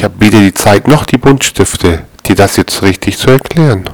Ich habe weder die Zeit noch die Buntstifte, dir das jetzt richtig zu erklären.